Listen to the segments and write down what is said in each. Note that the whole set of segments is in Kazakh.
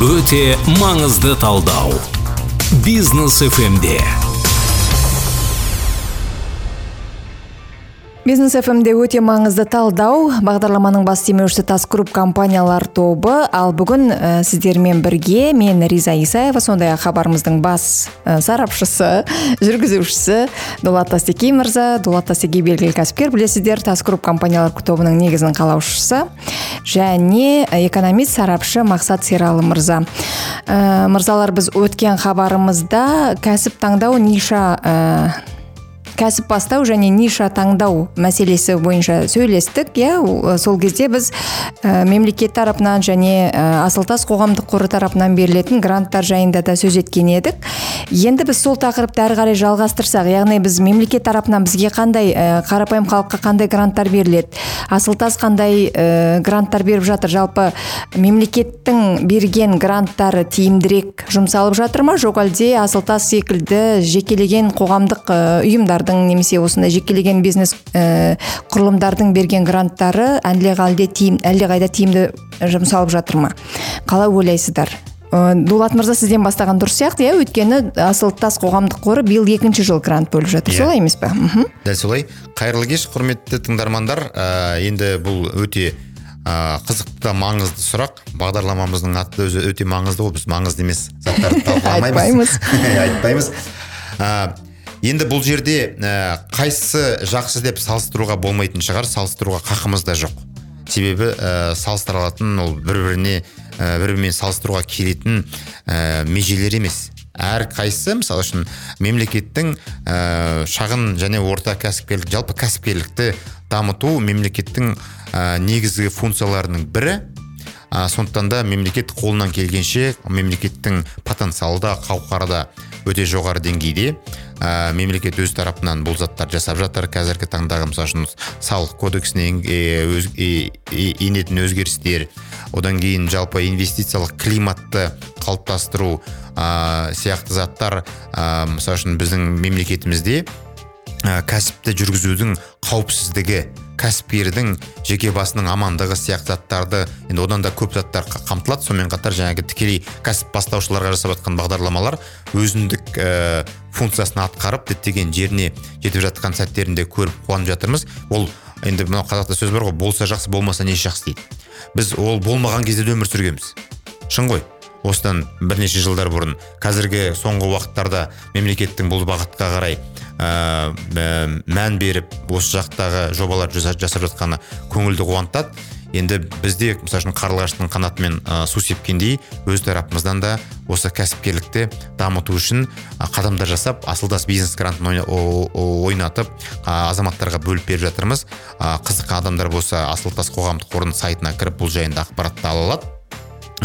өте маңызды талдау. Бизнес фмде бизнес фмде өте маңызды талдау. Бағдарламаның бас демеушісі тас групп компаниялар тобы. Ал бүгін ә, сіздермен бірге мен риза исаева сондай ақ хабарымыздың бас ә, сарапшысы жүргізушісі дулат тастекей мырза. Дулат тастекей белгілі кәсіпкер білесіздер тас групп компаниялар тобының негізін қалаушысы және экономист сарапшы мақсат сералы мырза. Ә, мырзалар біз өткен хабарымызда кәсіп таңдау ниша кәсіп бастау және ниша таңдау мәселесі бойынша сөйлестік. Иә сол кезде біз ә, мемлекет тарапынан және ә, асылтас қоғамдық қоры тарапынан берілетін гранттар жайында да сөз еткен едік. Енді біз сол тақырыпты әрі қарай жалғастырсақ яғни біз мемлекет тарапынан бізге қандай ә, қарапайым халыққа қандай гранттар беріледі? Асылтас қандай ә, гранттар беріп жатыр? Жалпы мемлекеттің берген гранттары тиімдірек жұмсалып жатыр ма? Жоқ әлде асылтас секілді жекелеген қоғамдық ә, ұйымдардың немесе осындай жекелеген бизнес ә, құрылымдардың берген гранттары әлдеқайда тиім әлдеқайда тиімді жұмсалып жатыр ма? Қалай ойлайсыздар? Ә, дулат мырза сізден бастаған дұрыс сияқты иә? Өйткені асыл тас қоғамдық қоры биыл екінші жыл грант бөліп жатыр. Yeah. солай емес па дәл солай. Қайырлы кеш құрметті тыңдармандар. Ә, енді бұл өте ә, қызықты да маңызды сұрақ. Бағдарламамыздың аты өзі өте маңызды ғой. Біз маңызды емес заттарды талқыламаймыз. Айтпаймыз. Айтпаймыз. Енді бұл жерде ә, қайсысы жақсы деп салыстыруға болмайтын шығар салыстыруға қақымыз да жоқ. Себебі ә, салыстыра алатын ол бір біріне ә, бір бірімен салыстыруға келетін ә, межелер емес. Әр қайсысы мысалы үшін мемлекеттің ә, шағын және орта кәсіпкерлік жалпы кәсіпкерлікті дамыту мемлекеттің ә, негізгі функцияларының бірі. Ә, сондықтан да мемлекет қолынан келгенше мемлекеттің потенциалы да қауқары да өте жоғары деңгейде. Ә, мемлекет өз тарапынан бұл заттар жасап жатыр. Қазіргі таңдағы мысалы үшін салық кодексіне енетін өзгерістер одан кейін жалпы инвестициялық климатты қалыптастыру ә, сияқты заттар ә, мысалы үшін біздің мемлекетімізде ә, кәсіпті жүргізудің қауіпсіздігі кәсіпкердің жеке басының амандығы сияқты заттарды енді одан да көп заттар қамтылады. Сонымен қатар жаңағы тікелей кәсіп бастаушыларға жасап жатқан бағдарламалар өзіндік ә, функциясын атқарып діттеген жеріне жетіп жатқан сәттерінде көріп қуанып жатырмыз. Ол енді мынау қазақта сөз бар ғой болса жақсы болмаса несі жақсы? дейді. Біз ол болмаған кезде де өмір сүргенбіз. Шын ғой осыдан бірнеше жылдар бұрын қазіргі соңғы уақыттарда мемлекеттің бұл бағытқа қарай ә, мән беріп осы жақтағы жобалар жасап жатқаны көңілді қуантады. Енді бізде мысалы үшін қарлығаштың қанатымен ә, су сепкендей өз тарапымыздан да осы кәсіпкерлікті дамыту үшін қадамдар жасап асылдас бизнес грантын ойнатып азаматтарға бөліп беріп жатырмыз. Ә, қызыққан адамдар болса асылтас қоғамдық қорының сайтына кіріп бұл жайында ақпаратты ала алады.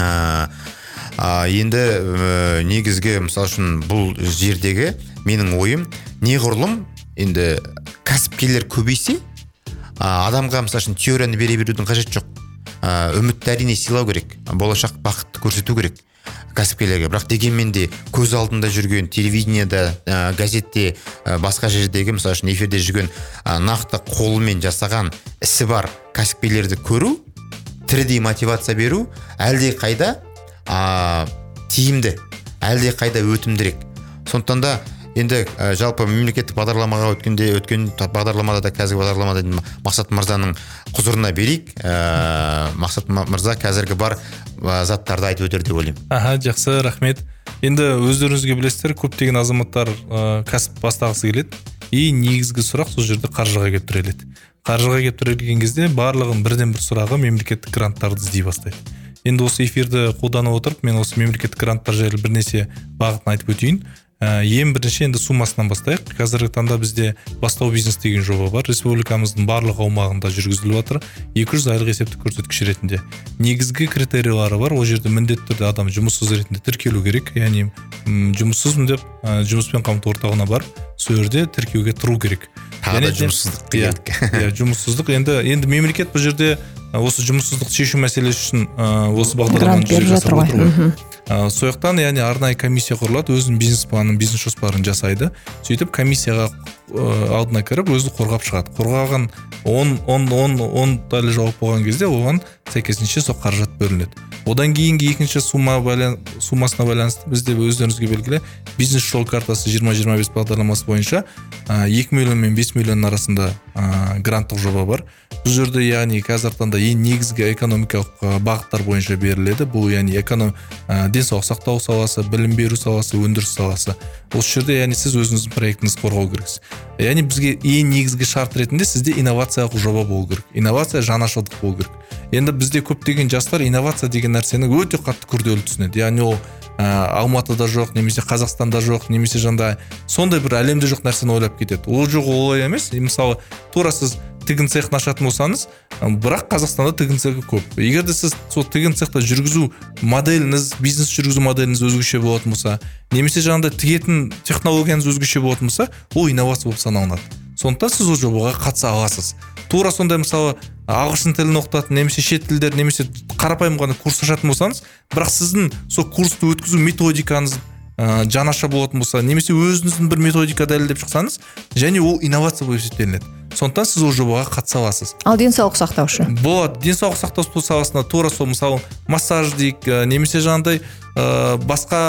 Ә, енді ә, негізгі мысалы үшін бұл жердегі менің ойым неғұрлым енді кәсіпкерлер көбейсе адамға мысалы үшін теорияны бере берудің қажеті жоқ. Үмітті әрине сыйлау керек болашақ бақытты көрсету керек кәсіпкерлерге. Бірақ дегенмен де көз алдында жүрген телевидениеда ә, газетте ә, басқа жердегі мысалы үшін эфирде жүрген ә, нақты қолымен жасаған ісі бар кәсіпкерлерді көру тірідей мотивация беру әлде қайда ә, тиімді әлде қайда өтімдірек. Сондықтан да енді ә, жалпы мемлекеттік бағдарламаға өткенде өткен бағдарламада да қазіргі бағдарламада мақсат мырзаның құзырына берейік. Ә, мақсат мырза қазіргі бар ә, заттарды айтып өтер деп ойлаймын. Аха жақсы рахмет. Енді өздеріңізге білесіздер көптеген азаматтар ә, кәсіп бастағысы келеді. И негізгі сұрақ сол жерде қаржыға келіп тіреледі қаржыға келіп тірелген кезде барлығының бірден бір сұрағы мемлекеттік гранттарды іздей бастайды. Енді осы эфирді қолдана отырып мен осы мемлекеттік гранттар жайлы бірнеше бағытын айтып өтейін. Ә, ең бірінші енді суммасынан бастайық. Қазіргі таңда бізде бастау бизнес деген жоба бар. Республикамыздың барлық аумағында жүргізіліп жатыр. 200 айлық есептік көрсеткіш ретінде. Негізгі критериялары бар. Ол жерде міндетті түрде адам жұмыссыз ретінде тіркелу керек. Яғни жұмыссызбын деп ә, жұмыспен қамту орталығына барып сол жерде тіркеуге тұру керек. Тағы да жұмыссыздық иә, иә жұмыссыздық. Енді енді мемлекет бұл жерде осы жұмыссыздықты шешу мәселесі үшін осы бағдарламаны жүзеге асырып отыр ғой. Ә, сол жақтан яғни арнайы комиссия құрылады өзінің бизнес планын бизнес жоспарын жасайды. Сөйтіп комиссияға алдына кіріп өзі қорғап шығады. Қорғаған он он он он дәлі жауап болған кезде оған сәйкесінше сол қаражат бөлінеді. Одан кейінгі екінші сумма байлан, суммасына байланысты бізде өздеріңізге белгілі бизнес жол картасы 20-25 бағдарламасы бойынша екі миллион мен 5 миллион арасында ә, гранттық жоба бар. Бұл жерде яғни қазіргі таңда ең негізгі экономикалық бағыттар бойынша беріледі. Бұл яғни эконом ә, денсаулық сақтау саласы білім беру саласы өндіріс саласы. Осы жерде яғни сіз өзіңіздің проектіңізді қорғау керексіз. Яғни бізге ең негізгі шарт ретінде сізде инновациялық жоба болу керек. Инновация жаңашылдық болу керек. Енді бізде көптеген жастар инновация деген нәрсені өте қатты күрделі түсінеді. Яғни ол ә, алматыда жоқ немесе қазақстанда жоқ немесе жанда сондай бір әлемде жоқ нәрсені ойлап кетеді. Ол жоқ олай емес. Мысалы тура сіз тігін цехын ашатын болсаңыз бірақ қазақстанда тігін цехы көп. Егер де сіз сол тігін цехта жүргізу моделіңіз бизнес жүргізу моделіңіз өзгеше болатын болса немесе жаңағыдай тігетін технологияңыз өзгеше болатын болса ол инновация болып саналынады. Сондықтан сіз ол жобаға қатыса аласыз. Тура сондай мысалы ағылшын тілін оқытатын немесе шет тілдер немесе қарапайым ғана курс ашатын болсаңыз бірақ сіздің сол курсты өткізу методикаңыз ә, жаңаша болатын болса немесе өзіңіздің бір методика дәлелдеп шықсаңыз және ол инновация болып есептелінеді. Сондықтан сіз ол жобаға қатыса аласыз. Ал денсаулық сақтау үшін болады. Денсаулық сақтау саласында тура сол мысалы массаж дейік немесе жаңағыдай ә, басқа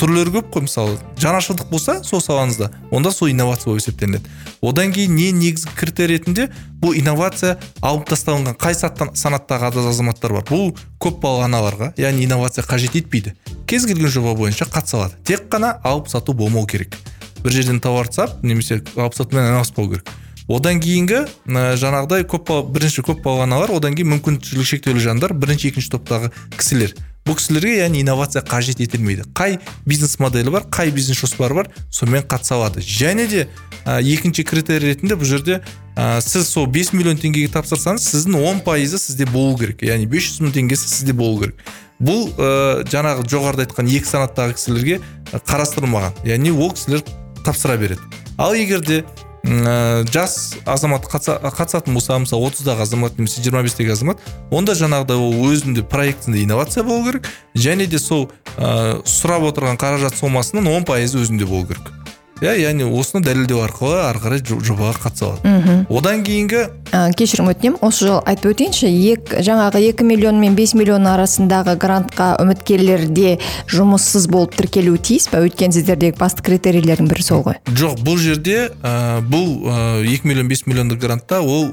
түрлері көп қой мысалы. Жаңашылдық болса сол салаңызда. Онда сол инновация болып есептелінеді. Одан кейін не негізгі критерий ретінде бұл инновация алып тасталынған қай санаттағы азаматтар бар? Бұл көпбалалы аналарға яғни инновация қажет етпейді. Кез келген жоба бойынша қатыса алады тек қана алып сату болмау керек. Бір жерден тауарды сап немесе алып сатумен айналыспау керек. Одан кейінгі ә, жаңағыдай көп бірінші көпбалалы аналар одан кейін мүмкіншілігі шектеулі жандар бірінші екінші топтағы кісілер. Бұл кісілерге яғни инновация қажет етілмейді. Қай бизнес моделі бар қай бизнес жоспары бар сонымен қатыса алады. Және де ә, екінші критерий ретінде бұл жерде ә, сіз сол 5 миллион теңгеге тапсырсаңыз сіздің 10 пайызы сізде болу керек. Яғни 500 мың теңгесі сізде болу керек. Бұл ә, жаңағы жоғарыда айтқан екі санаттағы кісілерге қарастырылмаған. Яғни ол кісілер тапсыра береді. Ал егер де ә, жас азамат қатысатын болса мысалы отыздағы азамат немесе жиырма бестегі азамат онда жаңағыдай ол өзінде проектінде инновация болу керек және де сол ә, сұрап отырған қаражат сомасының он пайызы өзінде болу керек. Иә яғни осыны дәлелдеу арқылы ары қарай жобаға қатыса алады. Мхм. Одан кейінгі ә, кешірім өтінемін осы жолы айтып өтейінші ек, жаңағы екі миллион мен бес миллион арасындағы грантқа үміткерлер де жұмыссыз болып тіркелуі тиіс па өйткені сіздердегі басты критерийлердің бірі сол ғой. Жоқ бұл жерде ә, бұл екі миллион бес миллиондық грантта ол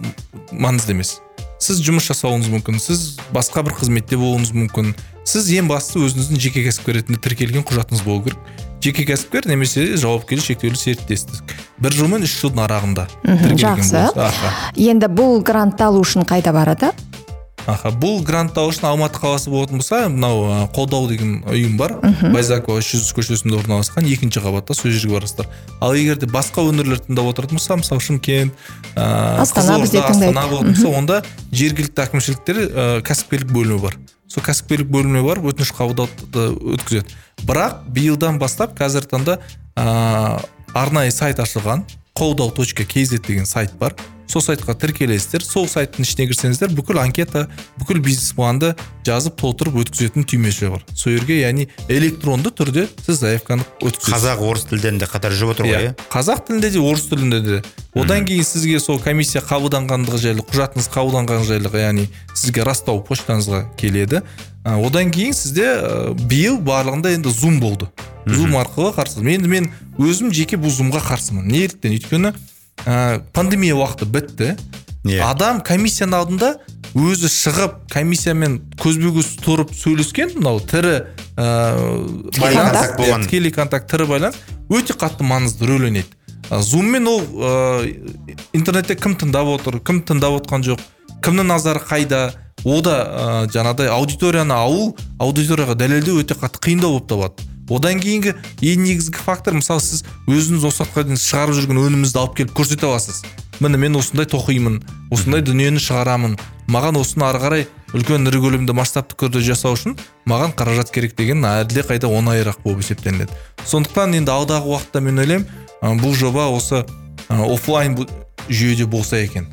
маңызды емес. Сіз жұмыс жасауыңыз мүмкін сіз басқа бір қызметте болуыңыз мүмкін сіз ең бастысы өзіңіздің жеке кәсіпкер ретінде тіркелген құжатыңыз болу керек. Жеке кәсіпкер немесе жауапкершілігі шектеулі серіктестік. Бір жыл мен үш жылдың арағында жақсы. енді бұл грантты алу үшін қайда барады? Бұл грантты алу үшін алматы қаласы болатын болса мынау қолдау деген ұйым бар. Байзакова үш жүз көшесінде орналасқан екінші қабатта сол жерге барасыздар ал егер де басқа өңірлерді тыңдап отыратын болса мысалы шымкент ыыы астана бізде астана болатын болса онда жергілікті әкімшіліктер кәсіпкерлік бөлімі бар. Сол кәсіпкерлік бөліміне барып өтініш қабылдауды өткізеді. Бірақ биылдан бастап қазіргі таңда ә, арнайы сайт ашылған. Қолдау точка kz деген сайт бар. Сол сайтқа тіркелесіздер сол сайттың ішіне кірсеңіздер бүкіл анкета бүкіл бизнес планды жазып толтырып өткізетін түймеше бар. Сол жерге яғни электронды түрде сіз заявканы өткізесіз. Қазақ орыс тілдерінде қатар жүріп отыр ғой иә. қазақ тілінде де орыс тілінде де. Одан кейін сізге сол комиссия қабылданғандығы жайлы құжатыңыз қабылданғаны жайлы яғни сізге растау почтаңызға келеді. Одан кейін сізде биыл барлығында енді зум болды. Зум арқылы қарсы. Енді мен өзім жеке бұл зумға қарсымын. Неліктен өйткені ә, пандемия уақыты бітті yeah. Иә. адам комиссияның алдында өзі шығып комиссиямен көзбе көз тұрып сөйлескен мынау тірі ыыы тікелей контакт тірі байланыс өте қатты маңызды рөл ойнайды зуммен ол ә, интернетте кім тыңдап отыр кім тыңдап отқан жоқ кімнің назары қайда ода ә, жаңағыдай аудиторияны алу аудиторияға дәлелдеу өте қатты қиындау болып табылады одан кейінгі ең негізгі фактор мысалы сіз өзіңіз осы уақытқа дейін шығарып жүрген өніміңізді алып келіп көрсете аласыз. Міне мен осындай тоқимын осындай дүниені шығарамын. Маған осыны ары қарай үлкен ірі көлемде масштабты түрде жасау үшін маған қаражат керек деген қайда оңайырақ болып есептелінеді. Сондықтан енді алдағы уақытта мен ойлаймын бұл жоба осы офлайн жүйеде болса екен.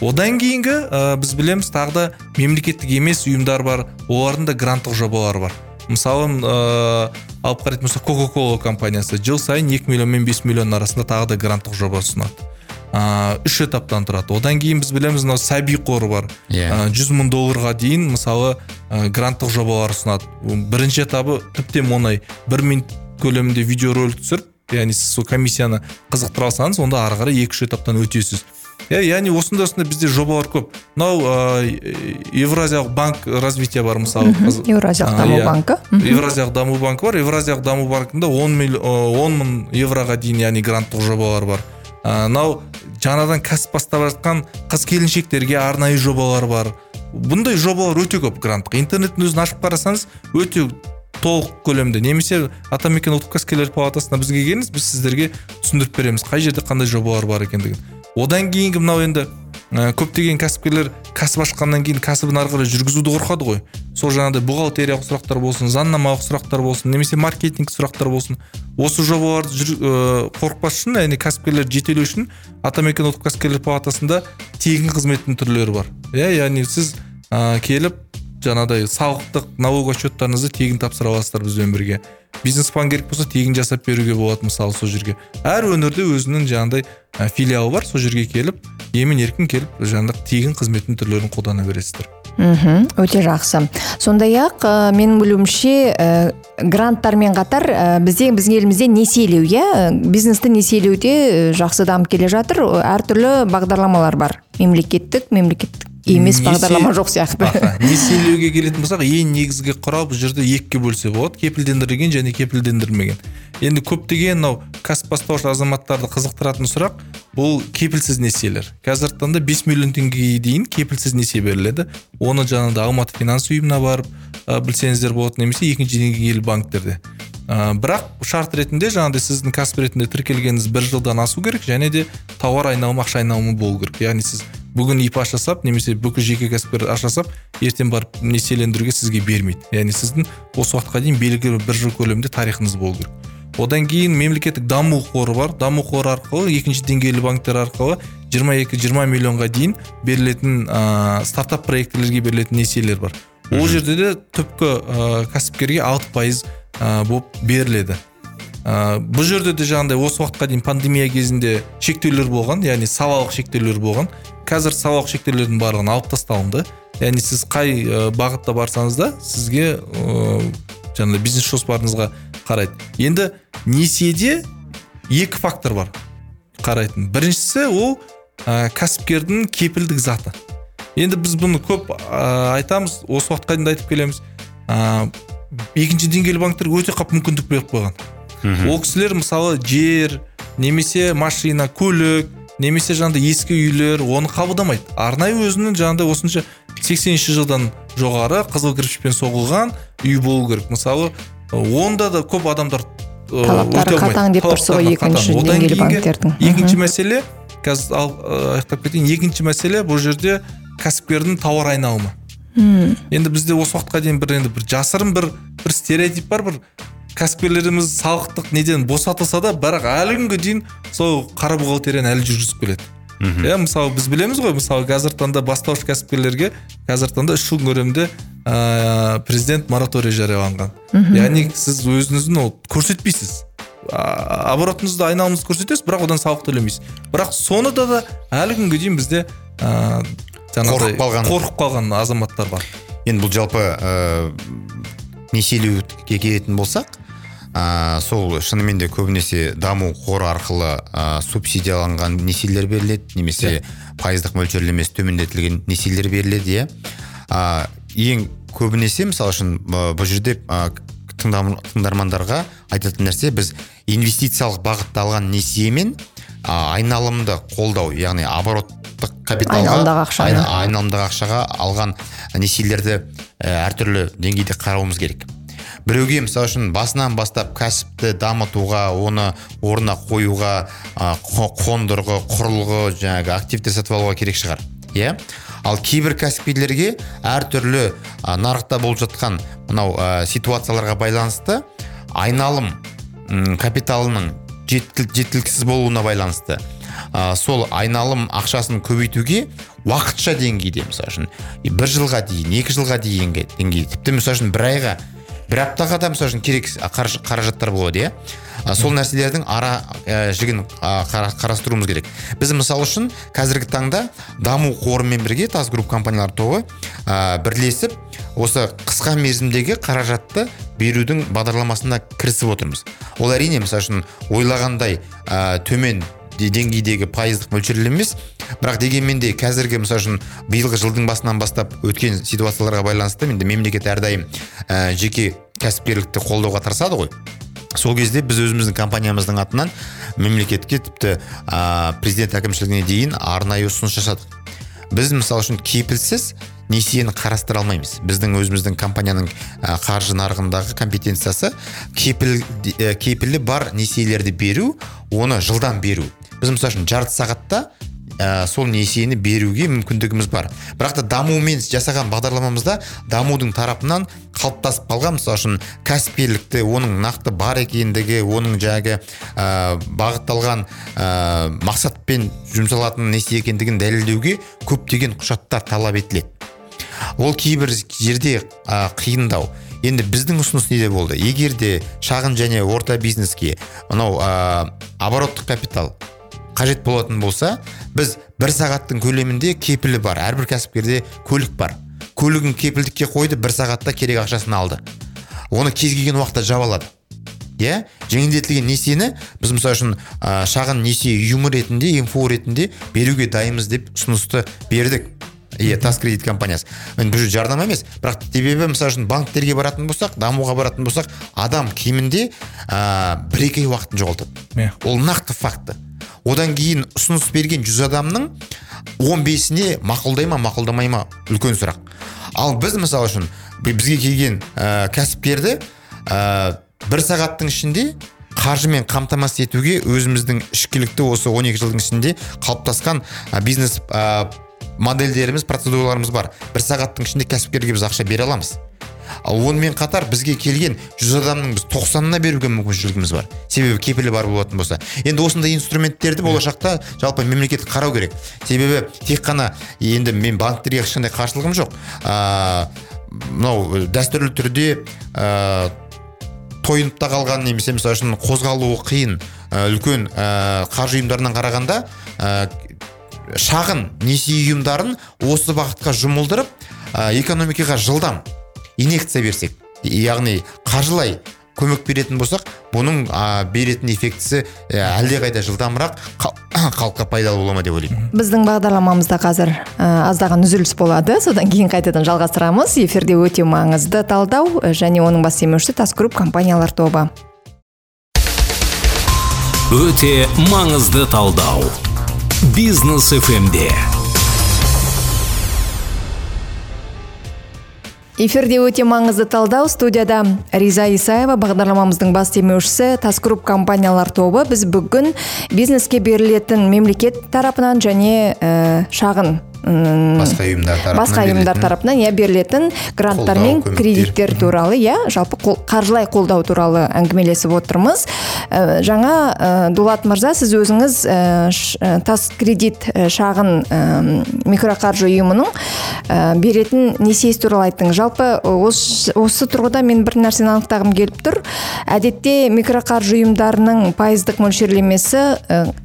Одан кейінгі ә, біз білеміз тағы да мемлекеттік емес ұйымдар бар олардың да гранттық жобалары бар. Мысалы ыыы алып қарайтын болсақ кока кола компаниясы жыл сайын 2 миллион мен 5 миллион арасында тағы да гранттық жоба ұсынады. Ыыы үш этаптан тұрады. Одан кейін біз білеміз мынау сәби қоры бар. Иә. Ә, жүз мың долларға дейін мысалы ә, гранттық жобалар ұсынады. Бірінші этабы тіптен оңай. Бір минут көлемінде видеоролик түсіріп яғни сіз сол комиссияны қызықтыра алсаңыз онда ары қарай екі үш этаптан өтесіз. Иә яғни осындай осындай бізде жобалар көп. Мынау ыыы евразиялық банк развития бар мысалы. А, даму иә. банкі. Евразиялық даму банкі бар. Евразиялық даму банкінде 10 мил, ы, 10 мың евроға дейін яғни гранттық жобалар бар. Мынау жаңадан кәсіп бастап жатқан қыз келіншектерге арнайы жобалар бар. Бұндай жобалар өте көп гранттық. Интернеттің өзін ашып қарасаңыз өте толық көлемде. Немесе атамекен ұлттық кәсіпкерлер палатасына бізге келіңіз біз сіздерге түсіндіріп береміз қай жерде қандай жобалар бар екендігін. Одан кейінгі мынау енді ә, көптеген кәсіпкерлер кәсіп ашқаннан кейін кәсібін ары қарай жүргізуді қорқады ғой. Сол жаңағыдай бухгалтериялық сұрақтар болсын заңнамалық сұрақтар болсын немесе маркетинг сұрақтар болсын. Осы жобаларды жүр, ә, қорықпас үшін яғни кәсіпкерлерді жетелеу үшін атамекен ұлттық кәсіпкерлер палатасында тегін қызметтің түрлері бар. Иә яғни сіз ә, келіп жаңағыдай салықтық налог отчеттарыңызды тегін тапсыра аласыздар бізбен бірге. Бизнес план керек болса тегін жасап беруге болады мысалы сол жерге. Әр өңірде өзінің жаңағыдай филиалы бар сол жерге келіп емін еркін келіп жаңағыдай тегін қызметтің түрлерін қолдана бересіздер. Мхм өте жақсы. Сондай ақ ә, менің білуімше ә, гранттармен қатар ә, бізде біздің елімізде несиелеу иә? Бизнесті несиелеуде ә, жақсы дамып келе жатыр. Әртүрлі бағдарламалар бар. Мемлекеттік мемлекеттік. Емес бағдарлама жоқ сияқты. Несиелеуге келетін болсақ ең негізгі құрал бұл жерде екіге бөлсе болады. Кепілдендірілген және кепілдендірілмеген. Енді көптеген мынау кәсіп бастаушы азаматтарды қызықтыратын сұрақ бұл кепілсіз несиелер. Қазіргі таңда 5 миллион теңгеге дейін кепілсіз несие беріледі. Оны жаңағыдай алматы финанс ұйымына барып ә, білсеңіздер болады немесе екінші деңгейлі банктерде. Ә, бірақ шарт ретінде жаңағыдай сіздің кәсіп ретінде тіркелгеніңіз бір жылдан асу керек және де тауар айналымы ақша айналымы болу керек. Яғни сіз бүгін ип жасап немесе бүкіл жеке кәсіпкер жасап ертең барып несиелендіруге сізге бермейді. Яғни сіздің осы уақытқа дейін белгілі бір жыл көлемінде тарихыңыз болу керек. Одан кейін мемлекеттік даму қоры бар. Даму қоры арқылы екінші деңгейлі банктер арқылы 22-20 миллионға дейін берілетін ә, стартап проектілерге берілетін несиелер бар. Ол жерде де түпкі ә, кәсіпкерге алты пайыз ә, болып беріледі. Ә, бұл жерде де жаңағыдай осы уақытқа дейін пандемия кезінде шектеулер болған яғни салалық шектеулер болған. Қазір салалық шектеулердің барлығын алып тасталынды. Яғни сіз қай бағытта барсаңыз да сізге ә, жаңағыдай бизнес жоспарыңызға қарайды. Енді несиеде екі фактор бар қарайтын. Біріншісі ол ә, кәсіпкердің кепілдік заты. Енді біз бұны көп ә, айтамыз осы уақытқа дейін де айтып келеміз. Екінші деңгейлі банктер өте қап мүмкіндік беріп қойған. Ол кісілер мысалы жер немесе машина көлік немесе жаңағыдай ескі үйлер оны қабылдамайды. Арнайы өзінің жаңағыдай осынша сексенінші жылдан жоғары қызыл кірпішпен соғылған үй болу керек. Мысалы онда да көп адамдар Талаптары қатаң деп тұрсыз ғой екінші деңгейлі банктердің. екінші мәселе қазір аяқтап кетейін. Екінші мәселе бұл жерде кәсіпкердің тауар айналымы. Енді бізде осы уақытқа дейін бір енді бір жасырын бір бір стереотип бар бір кәсіпкерлеріміз салықтық неден босатылса да бірақ әлі күнге дейін сол қара бухгалтерияны әлі жүргізіп келеді. Иә мысалы біз білеміз ғой мысалы қазіргі таңда бастауыш кәсіпкерлерге қазіргі таңда үш жыл көлемінде ыыы президент мораторий жарияланған. Яғни сіз өзіңіздің ол көрсетпейсіз. А- оборотыңызды айналымыңызды көрсетесіз бірақ одан салық төлемейсіз. Бірақ соны да да әлі күнге дейін бізде ыыы жаңағыдай Қорқып қалған. қорқып қалған азаматтар бар. Енді бұл жалпы ә, несиелеуге келетін болсақ ә, сол шынымен де көбінесе даму қоры арқылы ә, субсидияланған несиелер беріледі немесе пайыздық мөлшерлемесі төмендетілген несиелер беріледі иә. Ә, ең көбінесе мысалы үшін бұл жерде ә, тыңдармандарға айтатын нәрсе біз инвестициялық бағытта алған несиемен ә, айналымды қолдау яғни обороттық капиталға Айналымдағы ақшаны. айна- айналымдағы ақшаға алған несиелерді әртүрлі деңгейде қарауымыз керек. Біреуге мысалы үшін басынан бастап кәсіпті дамытуға оны орнына қоюға ә, қо- қондырғы құрылғы жаңағы активтер сатып алуға керек шығар иә? Ал кейбір кәсіпкерлерге әртүрлі ә, нарықта болып жатқан мынау ә, ситуацияларға байланысты айналым капиталының жеткіл- жеткіліксіз болуына байланысты. Ә, сол айналым ақшасын көбейтуге уақытша деңгейде мысалы үшін бір жылға дейін екі жылға дейінгі деңгей тіпті мысалы үшін бір айға бір аптаға да мысалы үшін керек қаражаттар болады иә? А, сол нәрселердің ара ә, жігін қара- қарастыруымыз керек. Біз мысалы үшін қазіргі таңда даму қорымен бірге тас групп компаниялар тобы ә, бірлесіп осы қысқа мерзімдегі қаражатты берудің бағдарламасына кірісіп отырмыз. Ол әрине мысалы үшін ойлағандай ә, төмен деңгейдегі пайыздық мөлшерлеме емес. Бірақ дегенмен де қазіргі мысалы үшін биылғы жылдың басынан бастап өткен ситуацияларға байланысты енді мемлекет әрдайым ә, жеке кәсіпкерлікті қолдауға тырысады ғой. Сол кезде біз өзіміздің компаниямыздың атынан мемлекетке тіпті ә, президент әкімшілігіне дейін арнайы ұсыныс жасадық. Біз мысалы үшін кепілсіз несиені қарастыра алмаймыз. Біздің өзіміздің компанияның ә, қаржы нарығындағы компетенциясы кепіл кепілі бар несиелерді беру оны жылдам беру. Біз мысалы үшін жарты сағатта ә, сол несиені беруге мүмкіндігіміз бар. Бірақ та дамумен жасаған бағдарламамызда дамудың тарапынан қалыптасып қалған мысалы үшін кәсіпкерлікті оның нақты бар екендігі оның жаңағы ә, бағытталған ә, мақсатпен жұмсалатын несие екендігін дәлелдеуге көптеген құжаттар талап етіледі. Ол кейбір жерде ә, қиындау. Енді біздің ұсыныс неде болды? Егер де шағын және орта бизнеске мынау ә, обороттық капитал қажет болатын болса біз бір сағаттың көлемінде кепілі бар. Әрбір кәсіпкерде көлік бар. Көлігін кепілдікке қойды бір сағатта керек ақшасын алды. Оны кез келген уақытта жаба алады. Иә? Жеңілдетілген несиені біз мысалы үшін ә, шағын несие ұйымы ретінде инфо ретінде беруге дайынбыз деп ұсынысты бердік. Иә тас кредит компаниясы. Енді бұл жерде жарнама емес бірақ себебі мысалы үшін банктерге баратын болсақ дамуға баратын болсақ адам кемінде ә, бір екі ай уақытын жоғалтады. Иә. ол нақты факті одан кейін ұсыныс берген жүз адамның он бесіне мақұлдай ма мақұлдамай ма? Үлкен сұрақ. Ал біз мысалы үшін бізге келген ә, кәсіпкерді ә, бір сағаттың ішінде қаржымен қамтамасыз етуге өзіміздің ішкілікті осы 12 жылдың ішінде қалыптасқан ә, бизнес ә, модельдеріміз процедураларымыз бар. Бір сағаттың ішінде кәсіпкерге біз ақша бере аламыз. ал онымен қатар бізге келген жүз адамның біз тоқсанына беруге мүмкіншілігіміз бар. Себебі кепілі бар болатын болса. Енді осындай инструменттерді болашақта жалпы мемлекет қарау керек. Себебі тек қана енді мен банктерге ешқандай қарсылығым жоқ. Мынау дәстүрлі түрде ә, тойынып та қалған немесе мысалы үшін қозғалуы қиын ә, үлкен ә, қаржы ұйымдарынан қарағанда ә, шағын несие ұйымдарын осы бағытқа жұмылдырып ә, экономикаға жылдам инъекция берсек. Яғни қаржылай көмек беретін болсақ бұның ә, беретін эффектісі ә, әлдеқайда жылдамырақ хал- халыққа пайдалы бола ма деп ойлаймын. Біздің бағдарламамызда қазір ә, аздаған үзіліс болады. Содан кейін қайтадан жалғастырамыз. Эфирде өте маңызды талдау ә, және оның бас демеушісі тас групп компаниялар тобы. Өте маңызды талдау. Бизнес фмде эфирде өте маңызды талдау студияда риза исаева бағдарламамыздың бас демеушісі тас групп компаниялар тобы. Біз бүгін бизнеске берілетін мемлекет тарапынан және ә, шағын басқа ұйымдар тарапынан басқа ұйымдар тарапынан иә берілетін гранттар мен кредиттер туралы иә жалпы қол- қаржылай қолдау туралы әңгімелесіп отырмыз. Ә, жаңа ә, дулат мырза сіз өзіңіз ә, ш- ә, тас кредит ә, шағын ә, микроқаржы ұйымының ә, беретін несиесі туралы айттыңыз. Жалпы осы, осы тұрғыда мен бір нәрсені анықтағым келіп тұр. Әдетте микроқаржы ұйымдарының пайыздық мөлшерлемесі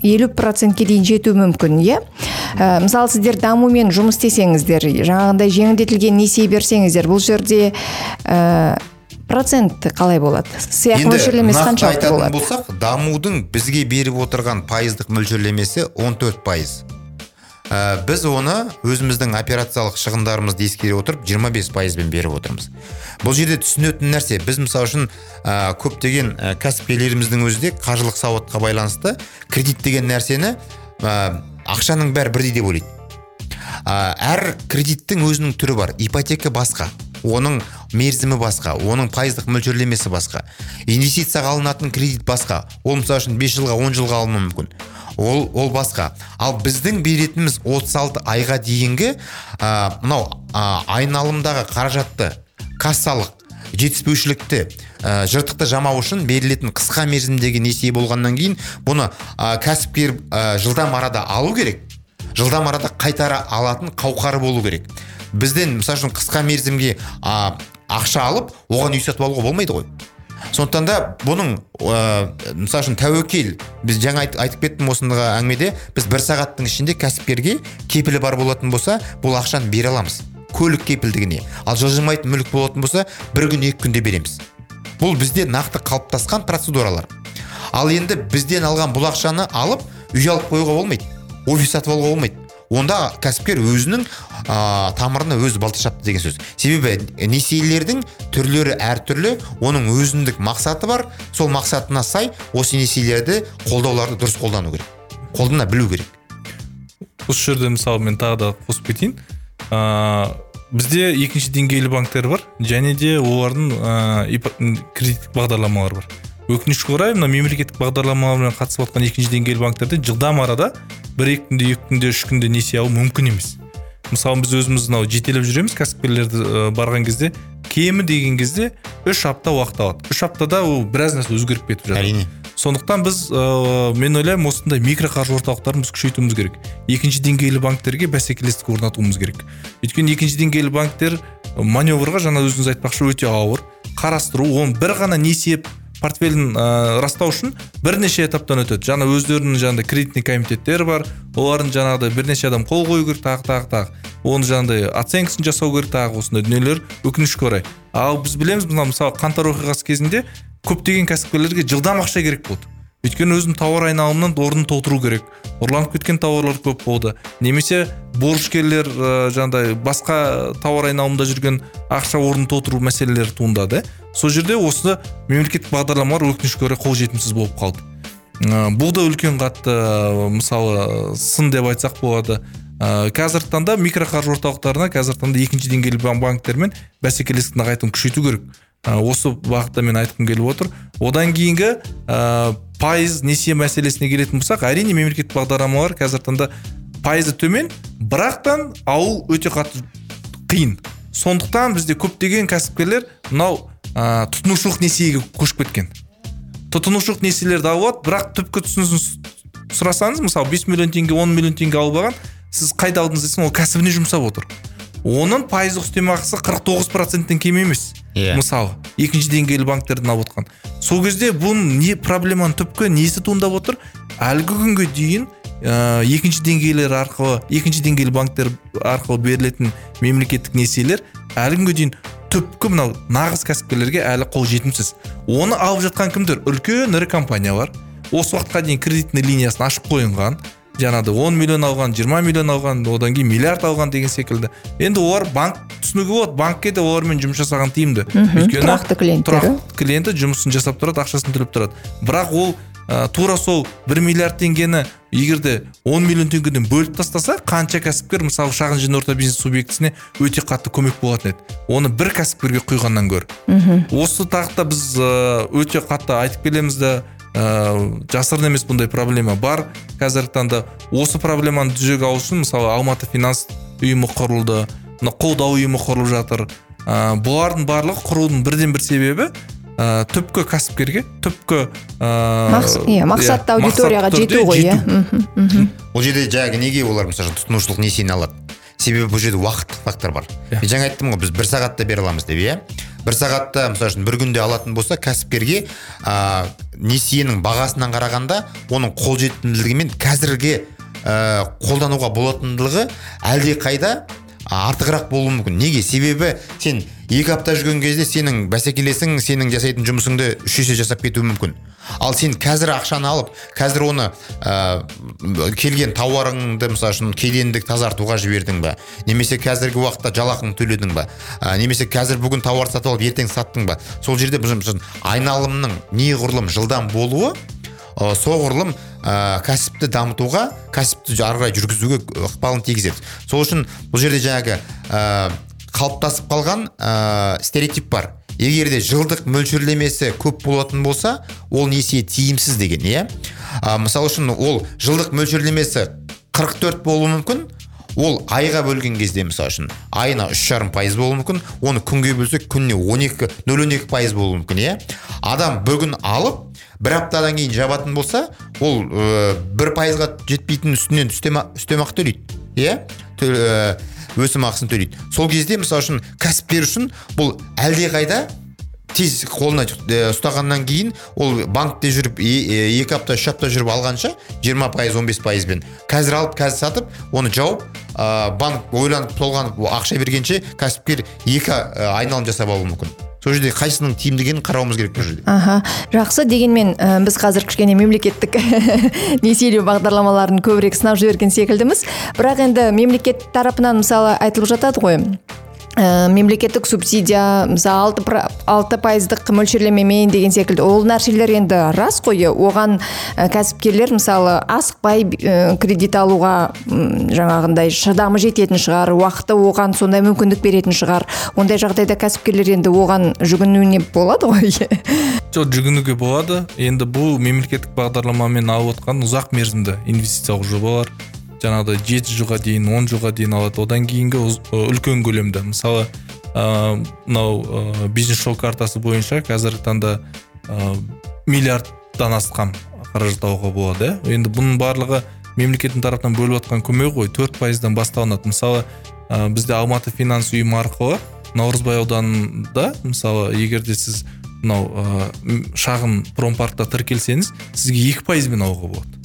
елу процентке дейін жетуі мүмкін иә? Ә, мысалы сіздер дамумен жұмыс істесеңіздер жаңағындай жеңілдетілген несие берсеңіздер бұл жерде ә, процент қалай болады? Сыйақы мөлшерлемесі қаншалықты айтатын болады? болсақ дамудың бізге беріп отырған пайыздық мөлшерлемесі 14 пайыз. Ә, біз оны өзіміздің операциялық шығындарымызды ескере отырып 25 пайызбен беріп отырмыз. Бұл жерде түсінетін нәрсе біз мысалы үшін ә, көптеген ә, кәсіпкерлеріміздің өзі де қаржылық сауатқа байланысты кредит деген нәрсені ә, ақшаның бәрі бірдей деп ойлайды. Әр кредиттің өзінің түрі бар. Ипотека басқа оның мерзімі басқа оның пайыздық мөлшерлемесі басқа. Инвестицияға алынатын кредит басқа. Ол мысалы үшін 5 жылға 10 жылға алынуы мүмкін. Ол ол басқа. Ал біздің беретініміз 36 айға дейінгі мынау ә, айналымдағы қаражатты кассалық жетіспеушілікті ә, жыртықты жамау үшін берілетін қысқа мерзімдегі несие болғаннан кейін бұны ә, кәсіпкер ә, жылдам арада алу керек. Жылдам арада қайтара алатын қауқары болу керек. Бізден мысалы үшін қысқа мерзімге а, ақша алып оған үй сатып алуға болмайды ғой. Сондықтан да бұның ә, мысалы үшін тәуекел біз жаңа айт, айтып кеттім осындағы әңгімеде біз бір сағаттың ішінде кәсіпкерге кепілі бар болатын болса бұл ақшаны бере аламыз. Көлік кепілдігіне. Ал жылжымайтын мүлік болатын болса бір күн екі күнде береміз. Бұл бізде нақты қалыптасқан процедуралар. Ал енді бізден алған бұл ақшаны алып үй алып қоюға болмайды. Офис сатып алуға болмайды. Онда кәсіпкер өзінің ә, тамырына өзі балта шапты деген сөз. Себебі несиелердің түрлері әртүрлі оның өзіндік мақсаты бар. Сол мақсатына сай осы несиелерді қолдауларды дұрыс қолдану керек. Қолдана білу керек. Осы жерде мысалы мен тағы да қосып кетейін. Ыыы бізде екінші деңгейлі банктер бар және де олардың ыыы кредиттік бағдарламалары бар. Өкінішке орай мына мемлекеттік бағдарламалармен қатысып жатқан екінші деңгейлі банктерде жылдам арада бір екі күнде екі күнде үш күнде несие алу мүмкін емес. Мысалы біз өзіміз мынау жетелеп жүреміз кәсіпкерлерді барған кезде кемі деген кезде үш апта уақыт алады. Үш аптада ол біраз нәрсе өзгеріп кетіп жатыр. Әрине. Сондықтан біз ә, мен ойлаймын осындай микроқаржы орталықтарын біз күшейтуіміз керек. Екінші деңгейлі банктерге бәсекелестік орнатуымыз керек. Өйткені екінші деңгейлі банктер маневрға жаңа өзіңіз айтпақшы өте ауыр қарастыру оны бір ғана несие портфелін ә, растау үшін бірнеше этаптан өтеді. Жаңа өздерінің жаңағыдай кредитный комитеттері бар. Олардың жаңағыдай бірнеше адам қол қою керек тағы тағы тағы. Оны жаңағыдай оценкасын жасау керек тағы осындай дүниелер өкінішке орай. Ал біз білеміз мына мысалы қаңтар оқиғасы кезінде көптеген кәсіпкерлерге жылдам ақша керек болды. Өйткені өзінің тауар айналымынан орнын толтыру керек. Ұрланып кеткен тауарлар көп болды. Немесе борышкерлер ә, жаңағыдай басқа тауар айналымында жүрген ақша орнын толтыру мәселелері туындады. Сол жерде осы мемлекеттік бағдарламалар өкінішке орай қолжетімсіз болып қалды. Ә, бұл да үлкен қатты мысалы сын деп айтсақ болады. Ә, қазіргі таңда микроқаржы орталықтарына қазіргі таңда екінші деңгейлі банктермен бәсекелестікті нығайтуын күшейту керек. Осы бағытта мен айтқым келіп отыр. Одан кейінгі ә, пайыз несие мәселесіне келетін болсақ әрине мемлекеттік бағдарламалар қазіргі таңда пайызы төмен бірақтан алу өте қатты қиын. Сондықтан бізде көптеген кәсіпкерлер мынау ә, тұтынушылық несиеге көшіп кеткен. Тұтынушылық несиелерді алып алады бірақ түпкі түсінігін сұрасаңыз мысалы 5 миллион теңге 10 миллион теңге алып алған сіз қайда алдыңыз десең ол кәсібіне жұмсап отыр. Оның пайыздық үстемақысы 49 проценттен кем емес. Yeah. Иә. мысалы екінші деңгейлі банктерден алып отқан. Сол кезде бұның не проблеманың түпкі несі туындап отыр? Әлгі күнге дейін ә, екінші деңгейлер арқылы екінші деңгейлі банктер арқылы берілетін мемлекеттік несиелер әлі күнге дейін түпкі мынау нағыз кәсіпкерлерге әлі қол жетімсіз. Оны алып жатқан кімдер? Үлкен ірі компаниялар. Осы уақытқа дейін кредитный линиясын ашып қойынған. Жаңағыдай он миллион алған жиырма миллион алған одан кейін миллиард алған деген секілді. Енді олар банк түсінуге болады. Банкке де олармен жұмыс жасаған тиімді. Өйткені тұрақты клиенттері. тұрақты клиенті жұмысын жасап тұрады ақшасын төлеп тұрады. Бірақ ол ә, тура сол бір миллиард теңгені егер де он миллион теңгеден бөліп тастаса қанша кәсіпкер мысалы шағын және орта бизнес субъектісіне өте қатты көмек болатын еді. Оны бір кәсіпкерге құйғаннан гөрі. Осы тақырыпта біз өте қатты айтып келеміз да ә, жасырын емес бұндай проблема бар. Қазіргі таңда осы проблеманы жүзеге асыру үшін мысалы алматы финанс ұйымы құрылды мына қолдау ұйымы құрылып жатыр. Ә, бұлардың барлығы құрудың бірден бір себебі ә, түпкі кәсіпкерге түпкі ыыы иә мақсатты аудиторияға жету ғой иә. Бұл жерде жаңағы неге олар мысалы тұтынушылық несиені алады? Себебі бұл жерде уақыттық фактор бар. Yeah. мен жаңа айттым ғой біз бір сағатта бере аламыз деп иә? Бір сағатта мысалы үшін бір күнде алатын болса кәсіпкерге ә, несиенің бағасынан қарағанда оның қолжетімділігі мен қазірге ә, қолдануға болатындығы әлде қайда артығырақ болуы мүмкін. Неге? Себебі сен екі апта жүрген кезде сенің бәсекелесің сенің жасайтын жұмысыңды үш есе жасап кетуі мүмкін. Ал сен қазір ақшаны алып қазір оны ә, келген тауарыңды мысалы үшін кедендік тазартуға жібердің ба? Немесе қазіргі уақытта жалақыңды төледің ба? Ә, немесе қазір бүгін тауар сатып алып ертең саттың ба? Сол жерде айналымның неғұрлым жылдам болуы ә, соғұрлым ә, кәсіпті дамытуға кәсіпті ары қарай жүргізуге ықпалын тигізеді. Сол үшін бұл жерде жаңағы ә, қалыптасып қалған ә, стереотип бар. Егер де жылдық мөлшерлемесі көп болатын болса ол несие тиімсіз деген иә? Ә, мысалы үшін ол жылдық мөлшерлемесі 44 болуы мүмкін ол айға бөлген кезде мысалы үшін айына үш жарым пайыз болуы мүмкін оны күнге бөлсек күніне он екі нөл он екі пайыз болуы мүмкін иә? Адам бүгін алып бір аптадан кейін жабатын болса ол ә, бір пайызға жетпейтін үстінен үстемақы төлейді иә? Өсім ақысын төлейді. Сол кезде мысалы үшін кәсіпкер үшін бұл әлдеқайда тез қолына э, ұстағаннан кейін ол банкте жүріп екі апта үш апта жүріп алғанша 20 пайыз он бес пайызбен қазір алып қазір сатып оны жауып банк ойланып толғанып ақша бергенше кәсіпкер екі айналым жасап алуы мүмкін. Сол жерде қайсысының тиімді екенін қарауымыз керек бұл жерде. Аха жақсы. Дегенмен ә, біз қазір кішкене мемлекеттік несиелеу бағдарламаларын көбірек сынап жіберген секілдіміз. Бірақ енді мемлекет тарапынан мысалы айтылып жатады ғой. Ә, мемлекеттік субсидия мысалы алты, алты пайыздық мөлшерлемемен деген секілді. Ол нәрселер енді рас қой. Оған ә, кәсіпкерлер мысалы асықпай ә, кредит алуға жаңағындай шыдамы жететін шығар уақыты оған сондай мүмкіндік беретін шығар. Ондай жағдайда кәсіпкерлер енді оған жүгінуіне болады ғой. Жоқ жүгінуге болады. Енді бұл мемлекеттік бағдарламамен алып отқан ұзақ мерзімді инвестициялық жобалар. Жаңағыдай жеті жылға дейін он жылға дейін алады. Одан кейінгі үлкен көлемді мысалы мынау бизнес шоу картасы бойынша қазіргі таңда миллиардтан астам қаражат алуға болады иә. Енді бұның барлығы мемлекеттің тарапынан бөліп жатқан көмек ғой. Төрт пайыздан басталынады. Мысалы бізде алматы финанс ұйымы арқылы наурызбай ауданында мысалы егер де сіз мынау ә, шағын промпаркта тіркелсеңіз сізге екі пайызбен алуға болады.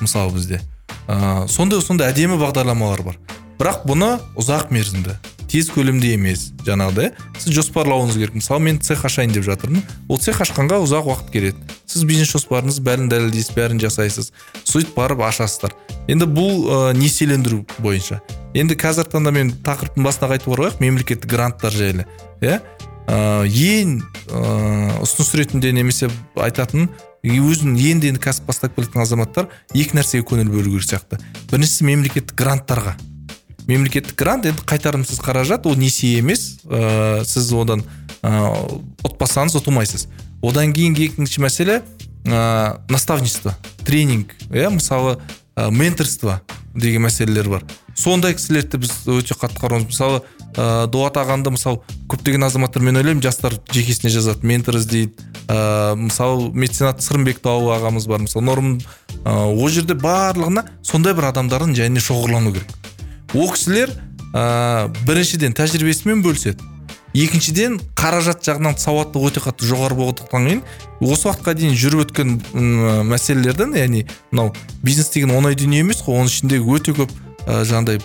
Мысалы бізде. Ә, сондай сондай әдемі бағдарламалар бар. Бірақ бұны ұзақ мерзімді тез көлемде емес жаңағыдай сіз жоспарлауыңыз керек мысалы мен цех ашайын деп жатырмын. Ол цех ашқанға ұзақ уақыт келеді. Сіз бизнес жоспарыңыз бәрін дәлелдейсіз бәрін жасайсыз. Сөйтіп барып ашасыздар. Енді бұл ә, несиелендіру бойынша. Енді қазіргі таңда мен тақырыптың басында айтып қояйық мемлекеттік гранттар жайлы иә? Ә, ең ә, ұсыныс ретінде немесе айтатын өзін енді енді кәсіп бастап келе жатқан азаматтар екі нәрсеге көңіл бөлу керек сияқты. Біріншісі мемлекеттік гранттарға. Мемлекеттік грант енді қайтарымсыз қаражат ол несие емес ә, сіз одан ә, ұтпасаңыз ұтылмайсыз. Одан кейінгі екінші мәселе ә, наставничество тренинг иә мысалы ә, менторство деген мәселелер бар. Сондай кісілерді біз өте қатты қарауымыз. Мысалы ә, дулат ағамды мысалы көптеген азаматтар мен ойлаймын жастар жекесіне жазады ментор іздейді. Ә, мысалы меценат сырымбек дауыл ағамыз бар мысалы нұрым ә, ол жерде барлығына сондай бір адамдардың және шоғырлану керек. Ол кісілер ә, біріншіден тәжірибесімен бөліседі. Екіншіден қаражат жағынан сауаттылығы өте қатты жоғары болғандықтан кейін осы уақытқа дейін жүріп өткен мәселелерден яғни мынау бизнес деген оңай дүние емес қой оның ішінде өте көп ә, жаңағыдай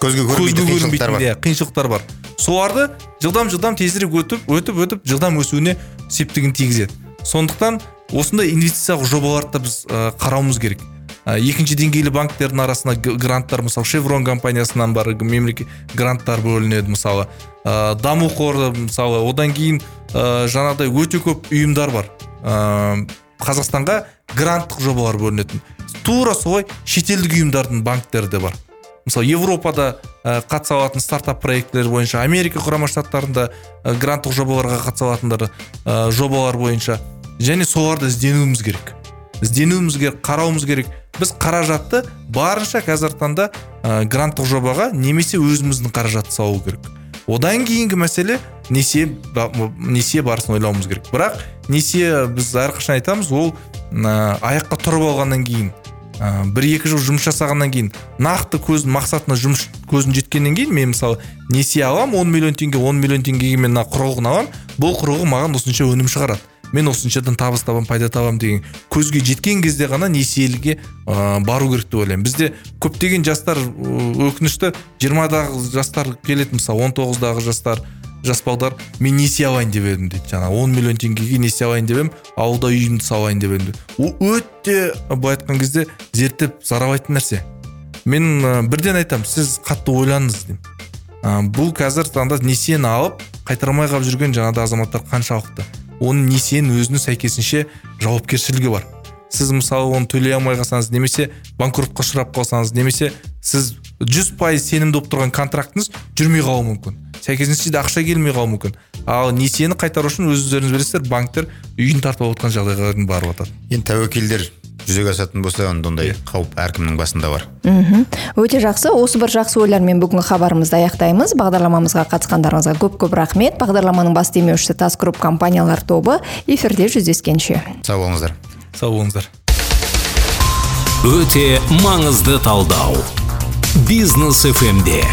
көзге көрінбейтін қиыншылықтар көрінбейтін бар. иә қиыншылықтар бар. соларды жылдам жылдам тезірек өтіп өтіп өтіп жылдам өсуіне септігін тигізеді. сондықтан осындай инвестициялық жобаларды да біз ә, қарауымыз керек. Ә, екінші деңгейлі банктердің арасына г- гранттар мысалы шеврон компаниясынан бар мемлекет гранттар бөлінеді мысалы. Ә, даму қоры мысалы одан кейін ә, жаңағыдай өте көп ұйымдар бар. Ә, қазақстанға гранттық жобалар бөлінетін. Тура солай шетелдік ұйымдардың банктері де бар. Мысалы европада ә, қатыса алатын стартап проектілер бойынша америка құрама штаттарында ә, гранттық жобаларға қатыса алатындар ә, жобалар бойынша. Және соларды ізденуіміз керек. Ізденуіміз керек қарауымыз керек. Біз қаражатты барынша қазіргі таңда ә, гранттық жобаға немесе өзіміздің қаражатты салу керек. Одан кейінгі мәселе несие несие барысын ойлауымыз керек. Бірақ несие біз әрқашан айтамыз ол ә, аяққа тұрып алғаннан кейін. Ә, бір екі жыл жұмыс жасағаннан кейін нақты көздің мақсатына жұмыс көзін жеткеннен кейін мен мысалы несие аламын 10 миллион теңге 10 миллион теңгеге мен мына құрылғыны аламын бұл құрылғы маған осынша өнім шығарады. Мен осыншадан табыс табамын пайда табамын деген көзге жеткен кезде ғана несиеліге ә, бару керек деп ойлаймын. Бізде көптеген жастар өкінішті жиырмадағы жастар келеді мысалы 19-дағы жастар жас балдар мен несие алайын деп едім дейді жаңағы. 10 миллион теңгеге несие алайын деп едім ауылда үйімді салайын деп едім ол өте былай айтқан кезде зерттеп саралайтын нәрсе. Мен ә, бірден айтамын сіз қатты ойланыңыз деймін. Ә, бұл қазір таңда несиені алып қайтармай қалып жүрген жаңағыдай азаматтар қаншалықты. Оның несиенің өзінің сәйкесінше жауапкершілігі бар. Сіз мысалы оны төлей алмай қалсаңыз немесе банкротқа ұшырап қалсаңыз немесе сіз жүз пайыз сенімді болып тұрған контрактіңіз жүрмей қалуы мүмкін. Сәйкесінше де ақша келмей қалуы мүмкін. Ал несиені қайтару үшін өздеріңіз білесіздер банктер үйін тартып алып отқан жағдайға барып жатады енді тәуекелдер жүзеге асатын болса онда ондай қауіп әркімнің басында бар. Мхм. Өте жақсы. Осы бір жақсы ойлармен бүгінгі хабарымызды аяқтаймыз. Бағдарламамызға қатысқандарыңызға көп көп рахмет. Бағдарламаның бас демеушісі тас групп компаниялар тобы эфирде жүздескенше. Сау болыңыздар. Сау болыңыздар. Өте маңызды талдау. Бизнес фмде